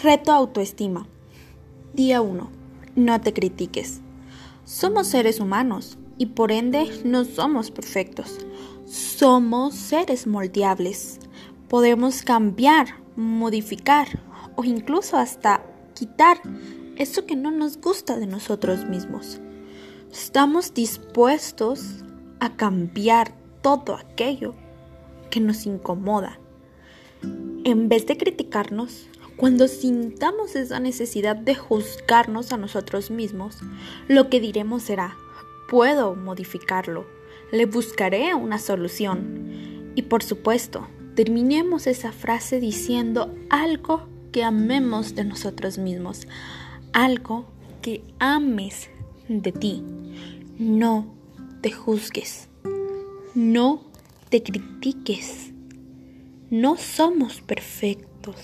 Reto autoestima. Día 1. No te critiques. Somos seres humanos y por ende no somos perfectos. Somos seres moldeables. Podemos cambiar, modificar o incluso hasta quitar eso que no nos gusta de nosotros mismos. Estamos dispuestos a cambiar todo aquello que nos incomoda. En vez de criticarnos, cuando sintamos esa necesidad de juzgarnos a nosotros mismos, lo que diremos será, puedo modificarlo, le buscaré una solución. Y por supuesto, terminemos esa frase diciendo algo que amemos de nosotros mismos, algo que ames de ti. No te juzgues, no te critiques, no somos perfectos.